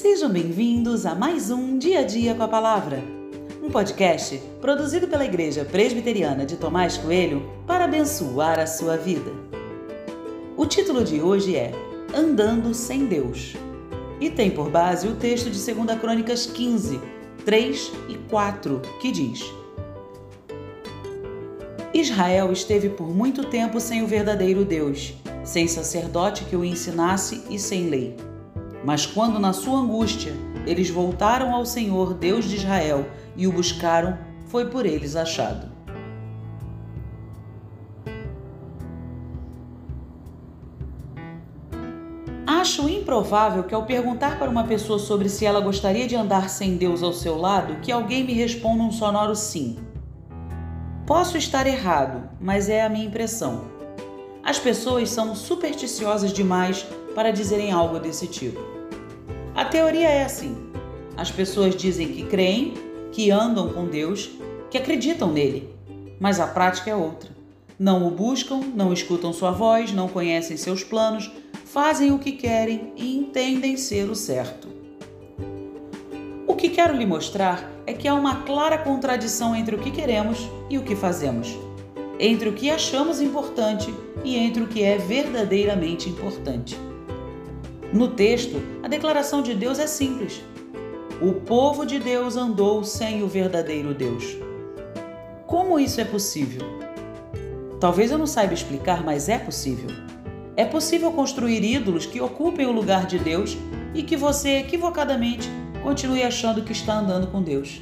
Sejam bem-vindos a mais um Dia a Dia com a Palavra, um podcast produzido pela Igreja Presbiteriana de Tomás Coelho para abençoar a sua vida. O título de hoje é Andando sem Deus e tem por base o texto de 2 Crônicas 15, 3 e 4, que diz: Israel esteve por muito tempo sem o verdadeiro Deus, sem sacerdote que o ensinasse e sem lei. Mas quando na sua angústia eles voltaram ao Senhor, Deus de Israel, e o buscaram, foi por eles achado. Acho improvável que, ao perguntar para uma pessoa sobre se ela gostaria de andar sem Deus ao seu lado, que alguém me responda um sonoro sim. Posso estar errado, mas é a minha impressão. As pessoas são supersticiosas demais para dizerem algo desse tipo. A teoria é assim: as pessoas dizem que creem, que andam com Deus, que acreditam nele, mas a prática é outra. Não o buscam, não escutam sua voz, não conhecem seus planos, fazem o que querem e entendem ser o certo. O que quero lhe mostrar é que há uma clara contradição entre o que queremos e o que fazemos, entre o que achamos importante e entre o que é verdadeiramente importante. No texto, a declaração de Deus é simples. O povo de Deus andou sem o verdadeiro Deus. Como isso é possível? Talvez eu não saiba explicar, mas é possível. É possível construir ídolos que ocupem o lugar de Deus e que você equivocadamente continue achando que está andando com Deus.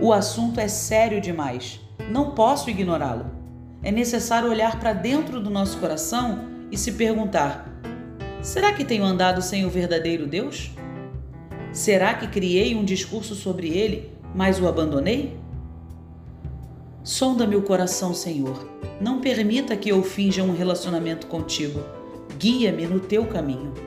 O assunto é sério demais. Não posso ignorá-lo. É necessário olhar para dentro do nosso coração e se perguntar: Será que tenho andado sem o verdadeiro Deus? Será que criei um discurso sobre ele, mas o abandonei? Sonda-me o coração, Senhor. Não permita que eu finja um relacionamento contigo. Guia-me no teu caminho.